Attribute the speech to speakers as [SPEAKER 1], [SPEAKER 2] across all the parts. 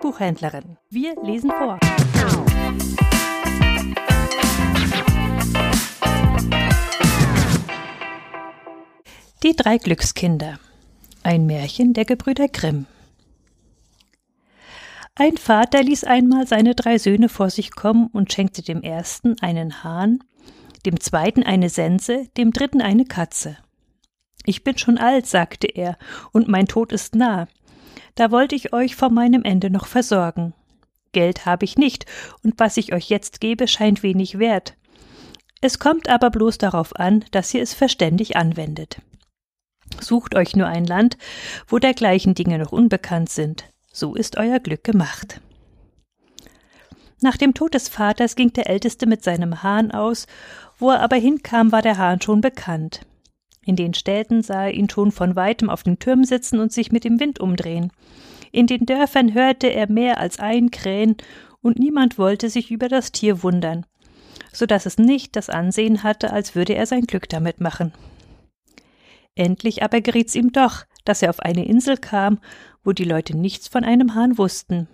[SPEAKER 1] Buchhändlerin. Wir lesen vor. Die drei Glückskinder. Ein Märchen der Gebrüder Grimm. Ein Vater ließ einmal seine drei Söhne vor sich kommen und schenkte dem ersten einen Hahn, dem zweiten eine Sense, dem dritten eine Katze. Ich bin schon alt, sagte er, und mein Tod ist nah. Da wollte ich euch vor meinem Ende noch versorgen. Geld habe ich nicht, und was ich euch jetzt gebe, scheint wenig wert. Es kommt aber bloß darauf an, dass ihr es verständig anwendet. Sucht euch nur ein Land, wo dergleichen Dinge noch unbekannt sind. So ist euer Glück gemacht. Nach dem Tod des Vaters ging der Älteste mit seinem Hahn aus, wo er aber hinkam, war der Hahn schon bekannt. In den Städten sah er ihn schon von weitem auf den Türmen sitzen und sich mit dem Wind umdrehen. In den Dörfern hörte er mehr als ein Krähen, und niemand wollte sich über das Tier wundern, so dass es nicht das Ansehen hatte, als würde er sein Glück damit machen. Endlich aber geriet's ihm doch, dass er auf eine Insel kam, wo die Leute nichts von einem Hahn wussten,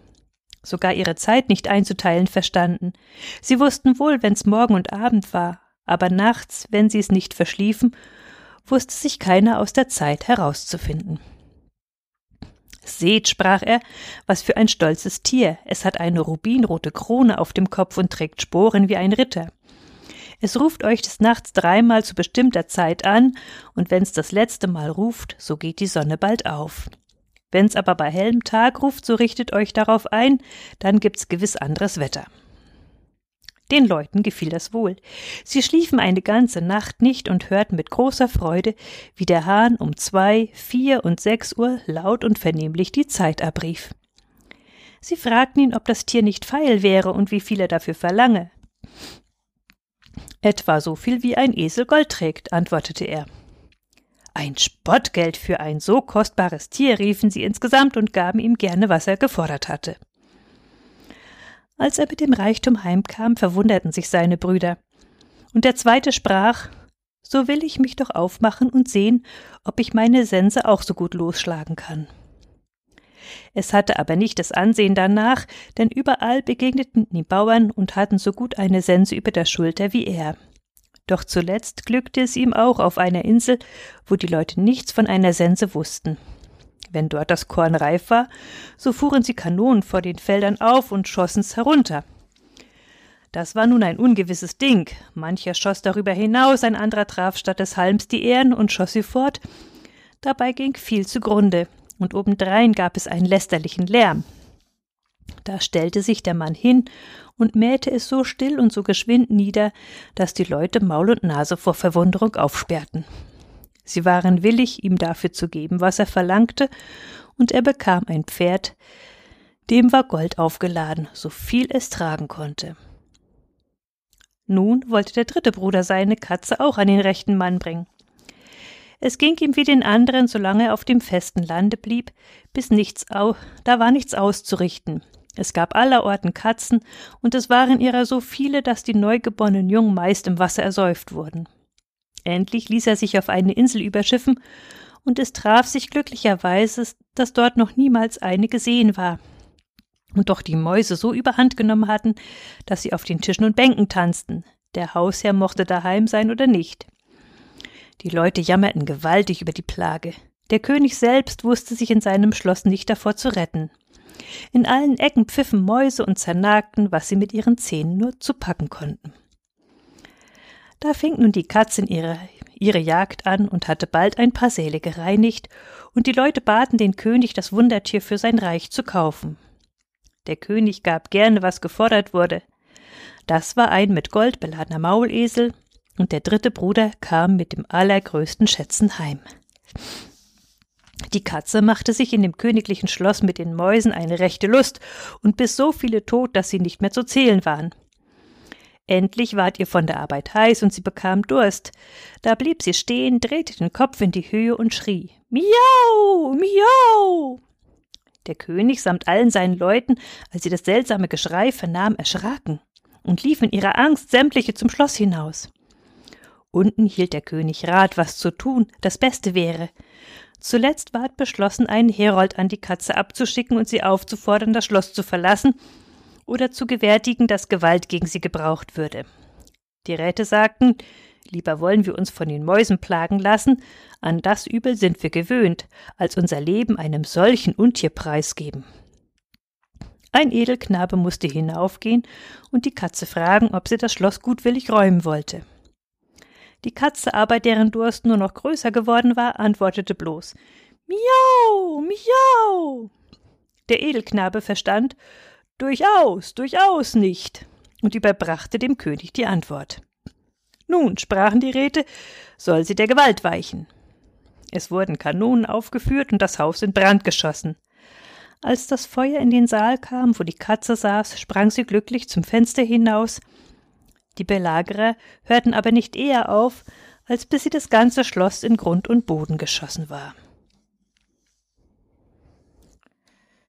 [SPEAKER 1] sogar ihre Zeit nicht einzuteilen verstanden. Sie wussten wohl, wenn's Morgen und Abend war, aber nachts, wenn sie es nicht verschliefen, wusste sich keiner aus der Zeit herauszufinden. Seht, sprach er, was für ein stolzes Tier. Es hat eine rubinrote Krone auf dem Kopf und trägt Sporen wie ein Ritter. Es ruft euch des Nachts dreimal zu bestimmter Zeit an, und wenn's das letzte Mal ruft, so geht die Sonne bald auf. Wenn's aber bei hellem Tag ruft, so richtet euch darauf ein, dann gibt's gewiss anderes Wetter. Den Leuten gefiel das wohl. Sie schliefen eine ganze Nacht nicht und hörten mit großer Freude, wie der Hahn um zwei, vier und sechs Uhr laut und vernehmlich die Zeit abrief. Sie fragten ihn, ob das Tier nicht feil wäre und wie viel er dafür verlange. Etwa so viel wie ein Esel Gold trägt, antwortete er. Ein Spottgeld für ein so kostbares Tier, riefen sie insgesamt und gaben ihm gerne, was er gefordert hatte. Als er mit dem Reichtum heimkam, verwunderten sich seine Brüder. Und der zweite sprach So will ich mich doch aufmachen und sehen, ob ich meine Sense auch so gut losschlagen kann. Es hatte aber nicht das Ansehen danach, denn überall begegneten die Bauern und hatten so gut eine Sense über der Schulter wie er. Doch zuletzt glückte es ihm auch auf einer Insel, wo die Leute nichts von einer Sense wussten. Wenn dort das Korn reif war, so fuhren sie Kanonen vor den Feldern auf und schossen's herunter. Das war nun ein ungewisses Ding. Mancher schoss darüber hinaus, ein anderer traf statt des Halms die Ähren und schoss sie fort. Dabei ging viel zugrunde, und obendrein gab es einen lästerlichen Lärm. Da stellte sich der Mann hin und mähte es so still und so geschwind nieder, dass die Leute Maul und Nase vor Verwunderung aufsperrten. Sie waren willig, ihm dafür zu geben, was er verlangte, und er bekam ein Pferd, dem war Gold aufgeladen, so viel es tragen konnte. Nun wollte der dritte Bruder seine Katze auch an den rechten Mann bringen. Es ging ihm wie den anderen, solange er auf dem festen Lande blieb, bis nichts au da war nichts auszurichten. Es gab allerorten Katzen, und es waren ihrer so viele, dass die neugeborenen Jungen meist im Wasser ersäuft wurden. Endlich ließ er sich auf eine Insel überschiffen, und es traf sich glücklicherweise, dass dort noch niemals eine gesehen war. Und doch die Mäuse so überhand genommen hatten, dass sie auf den Tischen und Bänken tanzten. Der Hausherr mochte daheim sein oder nicht. Die Leute jammerten gewaltig über die Plage. Der König selbst wusste sich in seinem Schloss nicht davor zu retten. In allen Ecken pfiffen Mäuse und zernagten, was sie mit ihren Zähnen nur zu packen konnten. Da fing nun die Katzin ihre, ihre Jagd an und hatte bald ein paar Säle gereinigt, und die Leute baten den König, das Wundertier für sein Reich zu kaufen. Der König gab gerne, was gefordert wurde. Das war ein mit Gold beladener Maulesel, und der dritte Bruder kam mit dem allergrößten Schätzen heim. Die Katze machte sich in dem königlichen Schloss mit den Mäusen eine rechte Lust und biss so viele tot, dass sie nicht mehr zu zählen waren. Endlich ward ihr von der Arbeit heiß und sie bekam Durst. Da blieb sie stehen, drehte den Kopf in die Höhe und schrie Miau, miau. Der König samt allen seinen Leuten, als sie das seltsame Geschrei vernahm, erschraken und liefen ihrer Angst sämtliche zum Schloss hinaus. Unten hielt der König Rat, was zu tun das Beste wäre. Zuletzt ward beschlossen, einen Herold an die Katze abzuschicken und sie aufzufordern, das Schloss zu verlassen oder zu gewärtigen, dass Gewalt gegen sie gebraucht würde. Die Räte sagten, lieber wollen wir uns von den Mäusen plagen lassen, an das Übel sind wir gewöhnt, als unser Leben einem solchen Untier preisgeben. Ein Edelknabe musste hinaufgehen und die Katze fragen, ob sie das Schloss gutwillig räumen wollte. Die Katze aber, deren Durst nur noch größer geworden war, antwortete bloß Miau, miau. Der Edelknabe verstand Durchaus, durchaus nicht und überbrachte dem König die Antwort. Nun, sprachen die Räte, soll sie der Gewalt weichen. Es wurden Kanonen aufgeführt und das Haus in Brand geschossen. Als das Feuer in den Saal kam, wo die Katze saß, sprang sie glücklich zum Fenster hinaus. Die Belagerer hörten aber nicht eher auf, als bis sie das ganze Schloss in Grund und Boden geschossen war.